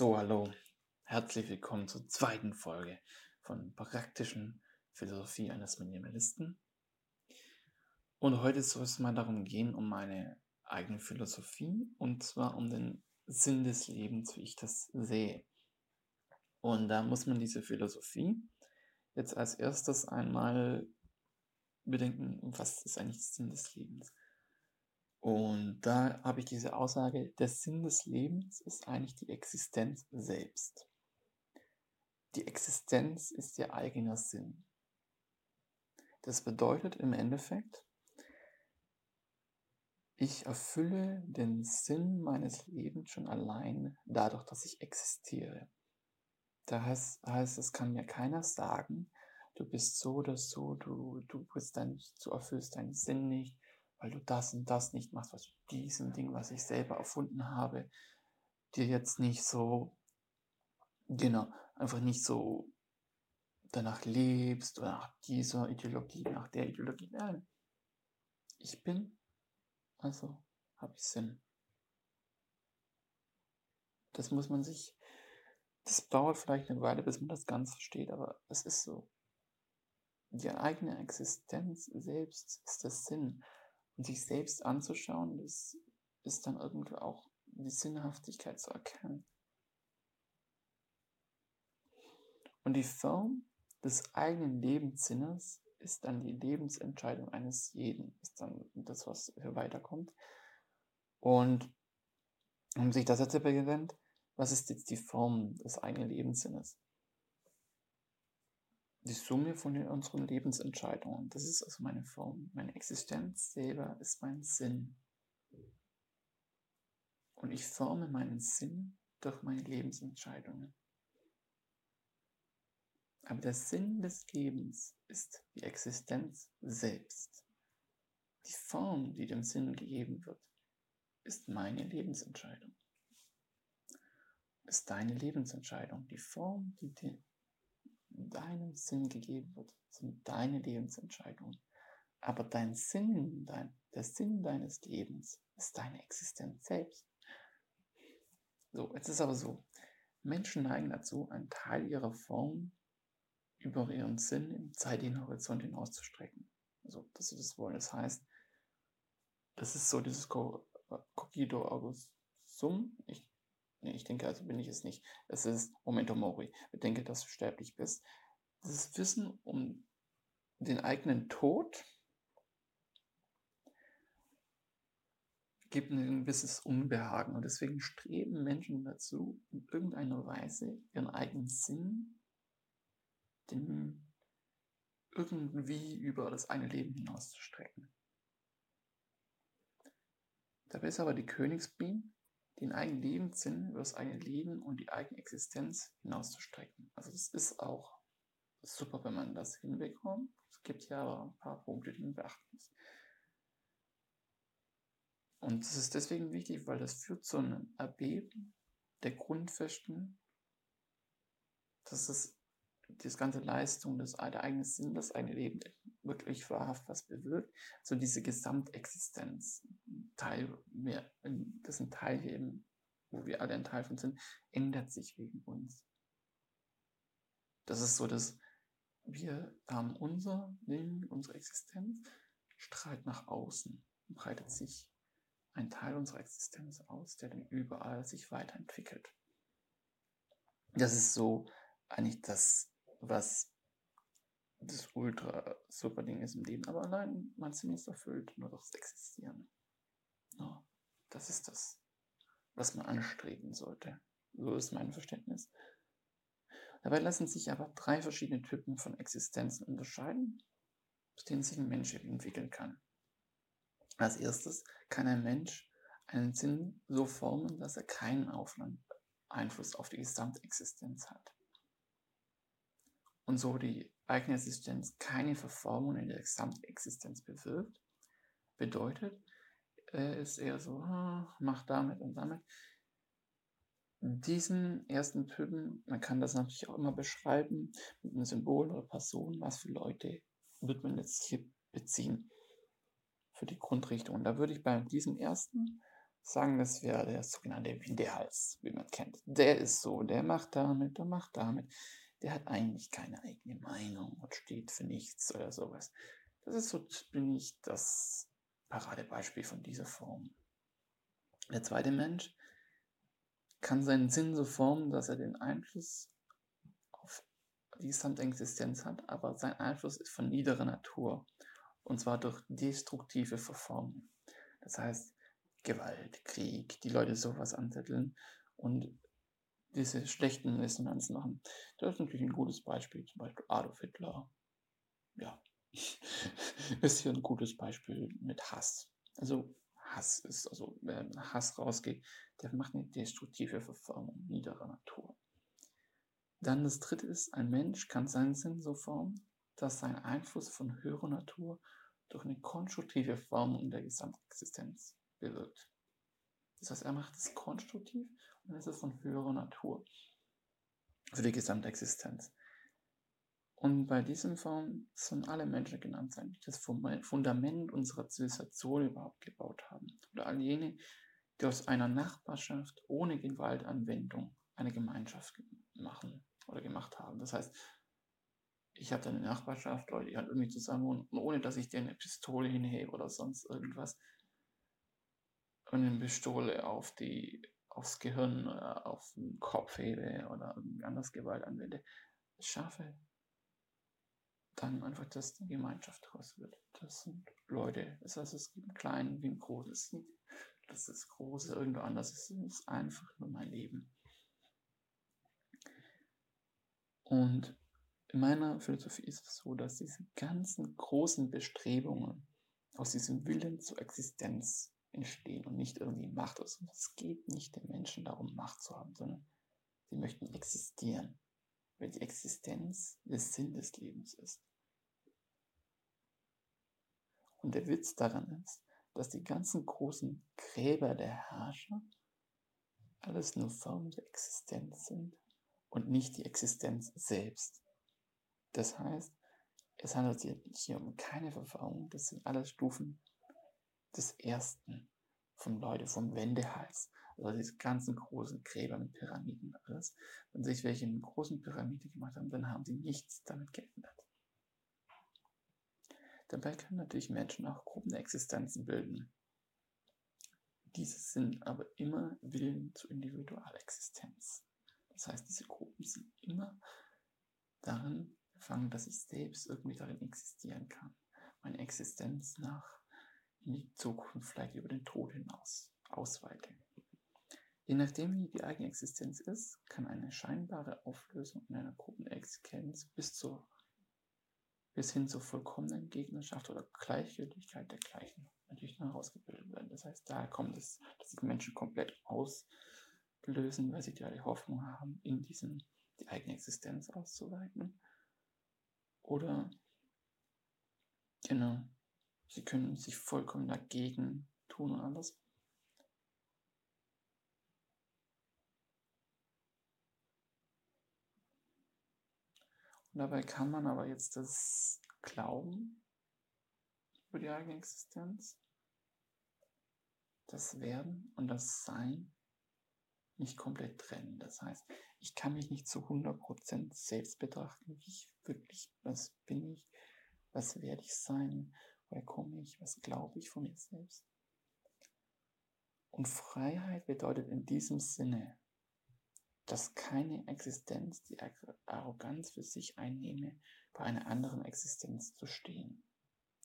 So, hallo. Herzlich willkommen zur zweiten Folge von praktischen Philosophie eines Minimalisten. Und heute soll es mal darum gehen, um meine eigene Philosophie und zwar um den Sinn des Lebens, wie ich das sehe. Und da muss man diese Philosophie jetzt als erstes einmal bedenken, was ist eigentlich der Sinn des Lebens? Und da habe ich diese Aussage, der Sinn des Lebens ist eigentlich die Existenz selbst. Die Existenz ist ihr eigener Sinn. Das bedeutet im Endeffekt, ich erfülle den Sinn meines Lebens schon allein dadurch, dass ich existiere. Da heißt, heißt es kann mir keiner sagen, du bist so oder so, du, du, bist dein, du erfüllst deinen Sinn nicht, weil du das und das nicht machst, was du diesem Ding, was ich selber erfunden habe, dir jetzt nicht so, genau, einfach nicht so danach lebst oder nach dieser Ideologie, nach der Ideologie. Nein. Ich bin, also habe ich Sinn. Das muss man sich, das dauert vielleicht eine Weile, bis man das ganz versteht, aber es ist so. Die eigene Existenz selbst ist der Sinn. Und sich selbst anzuschauen, das ist dann irgendwie auch die Sinnhaftigkeit zu erkennen. Und die Form des eigenen Lebenssinnes ist dann die Lebensentscheidung eines jeden, ist dann das, was hier weiterkommt. Und um sich das jetzt beginnt, was ist jetzt die Form des eigenen Lebenssinnes? Die Summe von unseren Lebensentscheidungen. Das ist also meine Form. Meine Existenz selber ist mein Sinn. Und ich forme meinen Sinn durch meine Lebensentscheidungen. Aber der Sinn des Lebens ist die Existenz selbst. Die Form, die dem Sinn gegeben wird, ist meine Lebensentscheidung. Ist deine Lebensentscheidung. Die Form, die den deinem Sinn gegeben wird, sind deine Lebensentscheidungen. Aber dein Sinn, dein, der Sinn deines Lebens ist deine Existenz selbst. So, jetzt ist aber so, Menschen neigen dazu, einen Teil ihrer Form über ihren Sinn im zeitlichen Horizont hinauszustrecken. Also, dass sie das wollen. Das heißt, das ist so dieses Cogito August Sum. Ich Nee, ich denke, also bin ich es nicht. Es ist Momento Mori. Bedenke, dass du sterblich bist. Das Wissen um den eigenen Tod gibt ein gewisses Unbehagen. Und deswegen streben Menschen dazu, in irgendeiner Weise ihren eigenen Sinn den irgendwie über das eine Leben hinauszustrecken. Dabei ist aber die Königsbiene den eigenen Lebenssinn über das eigene Leben und die eigene Existenz hinauszustrecken. Also es ist auch super, wenn man das hinbekommt. Es gibt ja aber ein paar Punkte, die man beachten muss. Und es ist deswegen wichtig, weil das führt zu einem Erbeben der Grundfesten, dass es das ganze Leistung, das der eigene Sinn, das eigene Leben wirklich wahrhaft was bewirkt. So diese Gesamtexistenz, Teil, mehr, das ein Teil eben, wo wir alle ein Teil von sind, ändert sich wegen uns. Das ist so, dass wir haben unser Leben, unsere Existenz, strahlt nach außen, breitet sich ein Teil unserer Existenz aus, der dann überall sich weiterentwickelt. Das ist so eigentlich das, was das ultra super Ding ist im Leben. Aber allein mein Sinn ist erfüllt, nur das Existieren. Ja, das ist das, was man anstreben sollte. So ist mein Verständnis. Dabei lassen sich aber drei verschiedene Typen von Existenzen unterscheiden, aus denen sich ein Mensch entwickeln kann. Als erstes kann ein Mensch einen Sinn so formen, dass er keinen Einfluss auf die Gesamtexistenz hat und so die eigene Existenz keine Verformung in der Gesamtexistenz bewirkt, bedeutet, er ist eher so, mach damit und damit. Diesen ersten Typen, man kann das natürlich auch immer beschreiben mit einem Symbol oder Person, was für Leute wird man jetzt hier beziehen für die Grundrichtung. Und da würde ich bei diesem ersten Sagen, das wäre der sogenannte Widerhals, wie man kennt. Der ist so, der macht damit, der macht damit. Der hat eigentlich keine eigene Meinung und steht für nichts oder sowas. Das ist so, bin ich das Paradebeispiel von dieser Form. Der zweite Mensch kann seinen Sinn so formen, dass er den Einfluss auf die Gesamtexistenz hat, aber sein Einfluss ist von niederer Natur. Und zwar durch destruktive Verformung. Das heißt, Gewalt, Krieg, die Leute sowas anzetteln und diese schlechten Resonanzen machen. Das ist natürlich ein gutes Beispiel, zum Beispiel Adolf Hitler. Ja, ist hier ein gutes Beispiel mit Hass. Also Hass ist, also wer Hass rausgeht, der macht eine destruktive Verformung niederer Natur. Dann das dritte ist, ein Mensch kann seinen Sinn so formen, dass sein Einfluss von höherer Natur durch eine konstruktive Formung der Gesamtexistenz bewirkt. Das heißt, er macht es konstruktiv es ist von höherer Natur für die Gesamtexistenz. Und bei diesem Form sollen alle Menschen genannt sein, die das Fundament unserer Zivilisation überhaupt gebaut haben. Oder all jene, die aus einer Nachbarschaft ohne Gewaltanwendung eine Gemeinschaft machen oder gemacht haben. Das heißt, ich habe eine Nachbarschaft, Leute, die halt irgendwie zusammen wohnen, ohne dass ich dir eine Pistole hinhebe oder sonst irgendwas. Und eine Pistole auf die, aufs Gehirn oder auf den Kopf hebe oder irgendwie anders Gewalt anwende. schaffe dann einfach, dass die Gemeinschaft daraus wird. Das sind Leute. Das heißt, es gibt einen kleinen wie einen großen. Es nicht, dass das Große irgendwo anders. Es ist einfach nur mein Leben. Und in meiner Philosophie ist es so, dass diese ganzen großen Bestrebungen aus diesem Willen zur Existenz entstehen und nicht irgendwie Macht. Und es geht nicht den Menschen darum, Macht zu haben, sondern sie möchten existieren, weil die Existenz der Sinn des Lebens ist. Und der Witz daran ist, dass die ganzen großen Gräber der Herrscher alles nur Formen der Existenz sind und nicht die Existenz selbst. Das heißt, es handelt sich hier um keine Verfahrung, das sind alles Stufen des ersten vom Leute, vom Wendehals. Also diese ganzen großen Gräber mit Pyramiden und alles. Wenn sich welche eine großen Pyramide gemacht haben, dann haben sie nichts damit geändert. Dabei können natürlich Menschen auch Gruppenexistenzen bilden. Diese sind aber immer Willen zur Individualexistenz. Das heißt, diese Gruppen sind immer darin gefangen, dass ich selbst irgendwie darin existieren kann. Meine Existenz nach in die Zukunft, vielleicht über den Tod hinaus ausweite. Je nachdem, wie die eigene Existenz ist, kann eine scheinbare Auflösung in einer Gruppenexistenz bis zur bis hin zur vollkommenen Gegnerschaft oder Gleichgültigkeit der Gleichen natürlich dann herausgebildet werden. Das heißt, da kommt es, dass sich Menschen komplett auslösen, weil sie ja die Hoffnung haben, in diesem die eigene Existenz auszuweiten. Oder genau, sie können sich vollkommen dagegen tun und alles. Und dabei kann man aber jetzt das Glauben über die eigene Existenz, das Werden und das Sein nicht komplett trennen. Das heißt, ich kann mich nicht zu 100% selbst betrachten, wie ich wirklich, was bin ich, was werde ich sein, woher komme ich, was glaube ich von mir selbst. Und Freiheit bedeutet in diesem Sinne, dass keine Existenz die Arroganz für sich einnehme, bei einer anderen Existenz zu stehen.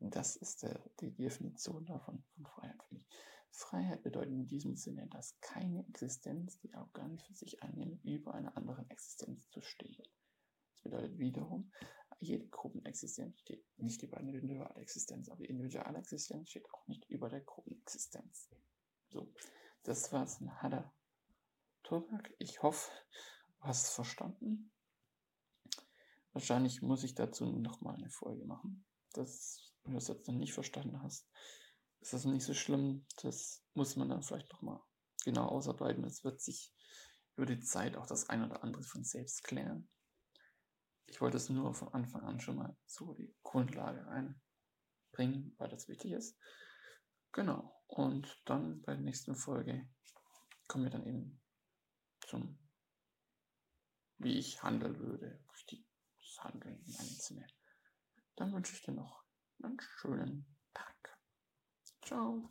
Und das ist der, die Definition davon von Freiheit für mich. Freiheit bedeutet in diesem Sinne, dass keine Existenz die Arroganz für sich einnehme, über einer anderen Existenz zu stehen. Das bedeutet wiederum, jede Gruppenexistenz steht nicht über eine individuelle Existenz, aber die individuelle Existenz steht auch nicht über der Gruppenexistenz. So, das war's ein harter Tobak. Ich hoffe, du hast es verstanden. Wahrscheinlich muss ich dazu nochmal eine Folge machen. Das, wenn du es jetzt noch nicht verstanden hast, ist das nicht so schlimm. Das muss man dann vielleicht nochmal genau ausarbeiten. Es wird sich über die Zeit auch das ein oder andere von selbst klären. Ich wollte es nur von Anfang an schon mal so die Grundlage reinbringen, weil das wichtig ist. Genau. Und dann bei der nächsten Folge kommen wir dann eben zum, wie ich handeln würde. Richtiges Handeln einem Sinne. Dann wünsche ich dir noch einen schönen Tag. Ciao.